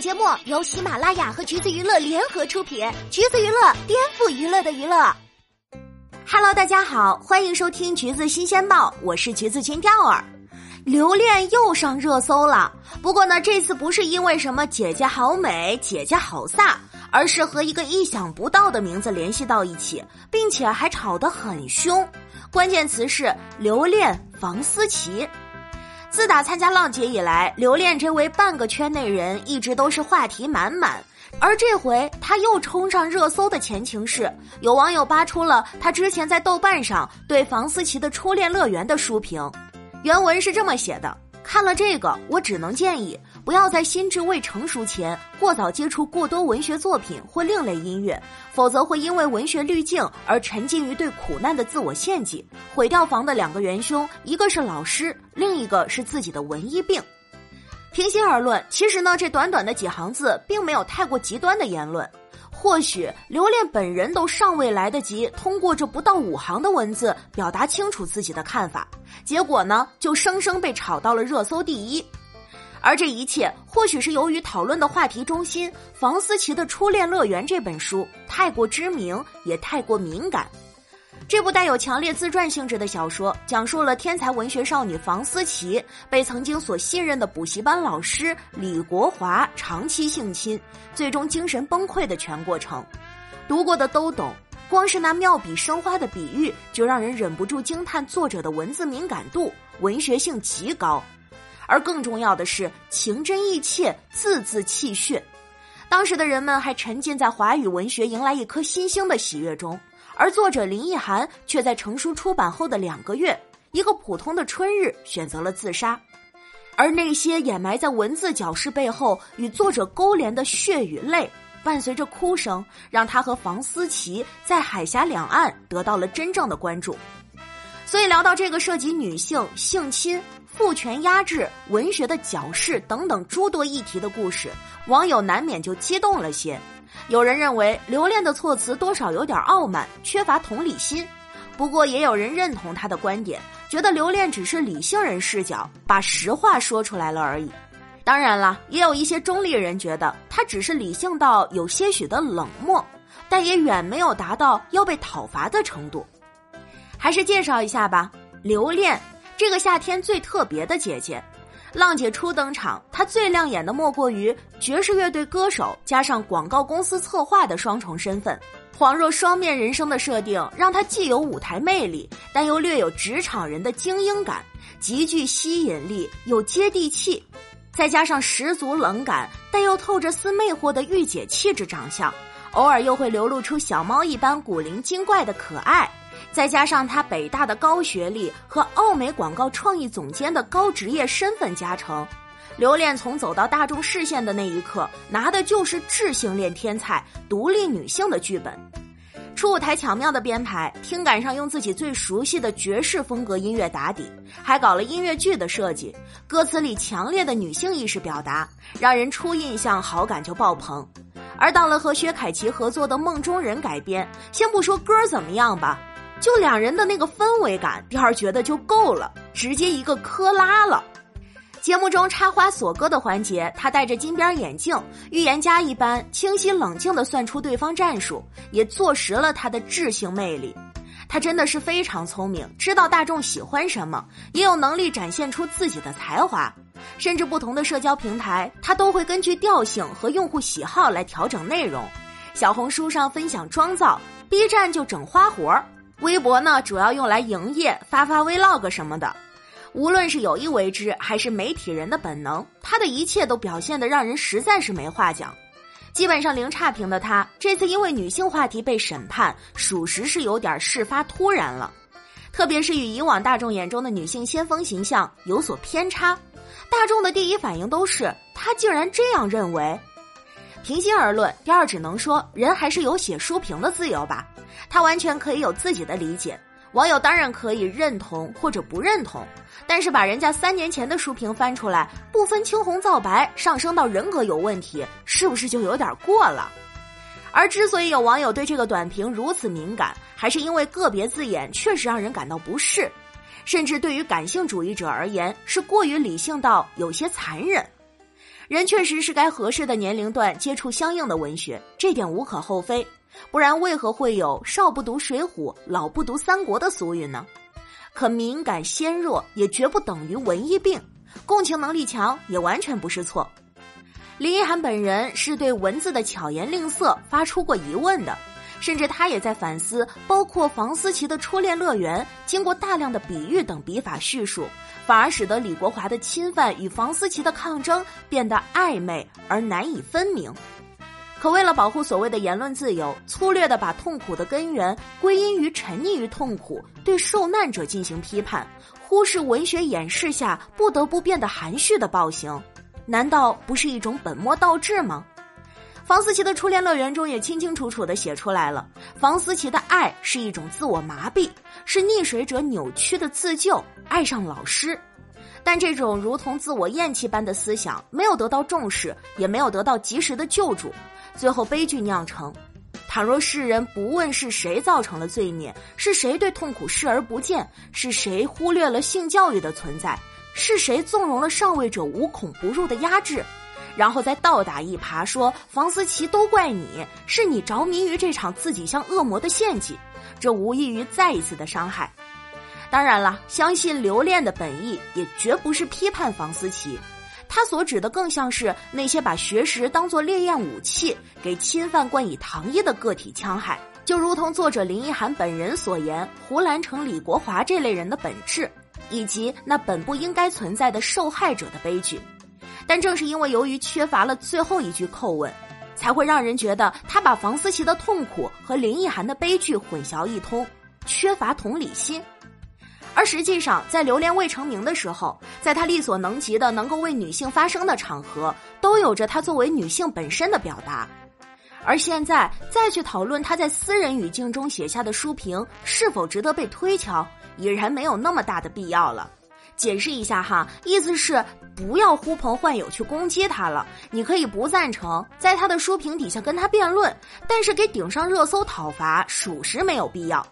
节目由喜马拉雅和橘子娱乐联合出品，橘子娱乐颠覆娱乐的娱乐。Hello，大家好，欢迎收听橘子新鲜报，我是橘子君钓儿。留恋又上热搜了，不过呢，这次不是因为什么姐姐好美、姐姐好飒，而是和一个意想不到的名字联系到一起，并且还吵得很凶。关键词是留恋房思琪。自打参加浪姐以来，留恋这位半个圈内人一直都是话题满满。而这回他又冲上热搜的前情是，有网友扒出了他之前在豆瓣上对房思琪的初恋乐园的书评。原文是这么写的：看了这个，我只能建议不要在心智未成熟前过早接触过多文学作品或另类音乐，否则会因为文学滤镜而沉浸于对苦难的自我献祭，毁掉房的两个元凶，一个是老师，另一个是自己的文艺病。平心而论，其实呢，这短短的几行字并没有太过极端的言论。或许留恋本人都尚未来得及通过这不到五行的文字表达清楚自己的看法，结果呢就生生被炒到了热搜第一。而这一切或许是由于讨论的话题中心房思琪的《初恋乐园》这本书太过知名，也太过敏感。这部带有强烈自传性质的小说，讲述了天才文学少女房思琪被曾经所信任的补习班老师李国华长期性侵，最终精神崩溃的全过程。读过的都懂，光是那妙笔生花的比喻，就让人忍不住惊叹作者的文字敏感度、文学性极高。而更重要的是，情真意切，字字泣血。当时的人们还沉浸在华语文学迎来一颗新星的喜悦中。而作者林奕涵却在成书出版后的两个月，一个普通的春日选择了自杀，而那些掩埋在文字矫饰背后与作者勾连的血与泪，伴随着哭声，让他和房思琪在海峡两岸得到了真正的关注。所以聊到这个涉及女性性侵、父权压制、文学的矫饰等等诸多议题的故事，网友难免就激动了些。有人认为留恋的措辞多少有点傲慢，缺乏同理心。不过也有人认同他的观点，觉得留恋只是理性人视角，把实话说出来了而已。当然了，也有一些中立人觉得他只是理性到有些许的冷漠，但也远没有达到要被讨伐的程度。还是介绍一下吧，留恋这个夏天最特别的姐姐。浪姐初登场，她最亮眼的莫过于爵士乐队歌手加上广告公司策划的双重身份，恍若双面人生的设定，让她既有舞台魅力，但又略有职场人的精英感，极具吸引力又接地气，再加上十足冷感，但又透着丝魅惑的御姐气质长相，偶尔又会流露出小猫一般古灵精怪的可爱。再加上他北大的高学历和奥美广告创意总监的高职业身份加成，刘恋从走到大众视线的那一刻，拿的就是智性恋天才、独立女性的剧本。初舞台巧妙的编排，听感上用自己最熟悉的爵士风格音乐打底，还搞了音乐剧的设计，歌词里强烈的女性意识表达，让人初印象好感就爆棚。而到了和薛凯琪合作的《梦中人》改编，先不说歌怎么样吧。就两人的那个氛围感，第二觉得就够了，直接一个磕拉了。节目中插花锁歌的环节，他戴着金边眼镜，预言家一般清晰冷静地算出对方战术，也坐实了他的智性魅力。他真的是非常聪明，知道大众喜欢什么，也有能力展现出自己的才华。甚至不同的社交平台，他都会根据调性和用户喜好来调整内容。小红书上分享妆造，B 站就整花活儿。微博呢，主要用来营业、发发 vlog 什么的。无论是有意为之，还是媒体人的本能，他的一切都表现得让人实在是没话讲。基本上零差评的他，这次因为女性话题被审判，属实是有点事发突然了。特别是与以往大众眼中的女性先锋形象有所偏差，大众的第一反应都是他竟然这样认为。平心而论，第二只能说人还是有写书评的自由吧。他完全可以有自己的理解，网友当然可以认同或者不认同，但是把人家三年前的书评翻出来，不分青红皂白，上升到人格有问题，是不是就有点过了？而之所以有网友对这个短评如此敏感，还是因为个别字眼确实让人感到不适，甚至对于感性主义者而言，是过于理性到有些残忍。人确实是该合适的年龄段接触相应的文学，这点无可厚非。不然为何会有“少不读水浒，老不读三国”的俗语呢？可敏感纤弱也绝不等于文艺病，共情能力强也完全不是错。林一涵本人是对文字的巧言令色发出过疑问的，甚至他也在反思，包括房思琪的初恋乐园，经过大量的比喻等笔法叙述，反而使得李国华的侵犯与房思琪的抗争变得暧昧而难以分明。可为了保护所谓的言论自由，粗略地把痛苦的根源归因于沉溺于痛苦，对受难者进行批判，忽视文学掩饰下不得不变得含蓄的暴行，难道不是一种本末倒置吗？房思琪的初恋乐园中也清清楚楚地写出来了，房思琪的爱是一种自我麻痹，是溺水者扭曲的自救，爱上老师，但这种如同自我厌弃般的思想没有得到重视，也没有得到及时的救助。最后悲剧酿成。倘若世人不问是谁造成了罪孽，是谁对痛苦视而不见，是谁忽略了性教育的存在，是谁纵容了上位者无孔不入的压制，然后再倒打一耙说房思琪都怪你，是你着迷于这场自己像恶魔的献祭，这无异于再一次的伤害。当然了，相信留恋的本意也绝不是批判房思琪。他所指的更像是那些把学识当作烈焰武器，给侵犯冠以糖衣的个体戕害，就如同作者林奕涵本人所言，胡兰成、李国华这类人的本质，以及那本不应该存在的受害者的悲剧。但正是因为由于缺乏了最后一句叩问，才会让人觉得他把房思琪的痛苦和林奕涵的悲剧混淆一通，缺乏同理心。而实际上，在流连未成名的时候，在他力所能及的能够为女性发声的场合，都有着他作为女性本身的表达。而现在再去讨论他在私人语境中写下的书评是否值得被推敲，已然没有那么大的必要了。解释一下哈，意思是不要呼朋唤友去攻击他了。你可以不赞成，在他的书评底下跟他辩论，但是给顶上热搜讨伐，属实没有必要。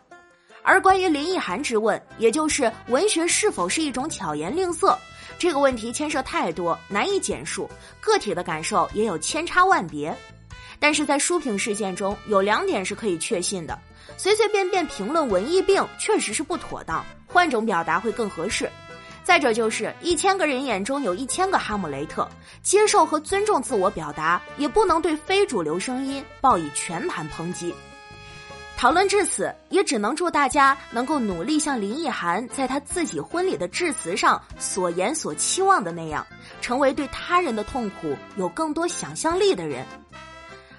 而关于林奕涵之问，也就是文学是否是一种巧言令色，这个问题牵涉太多，难以简述，个体的感受也有千差万别。但是在书评事件中，有两点是可以确信的：随随便便评论文艺病确实是不妥当，换种表达会更合适。再者就是一千个人眼中有一千个哈姆雷特，接受和尊重自我表达，也不能对非主流声音报以全盘抨击。讨论至此，也只能祝大家能够努力像林奕涵在他自己婚礼的致辞上所言所期望的那样，成为对他人的痛苦有更多想象力的人。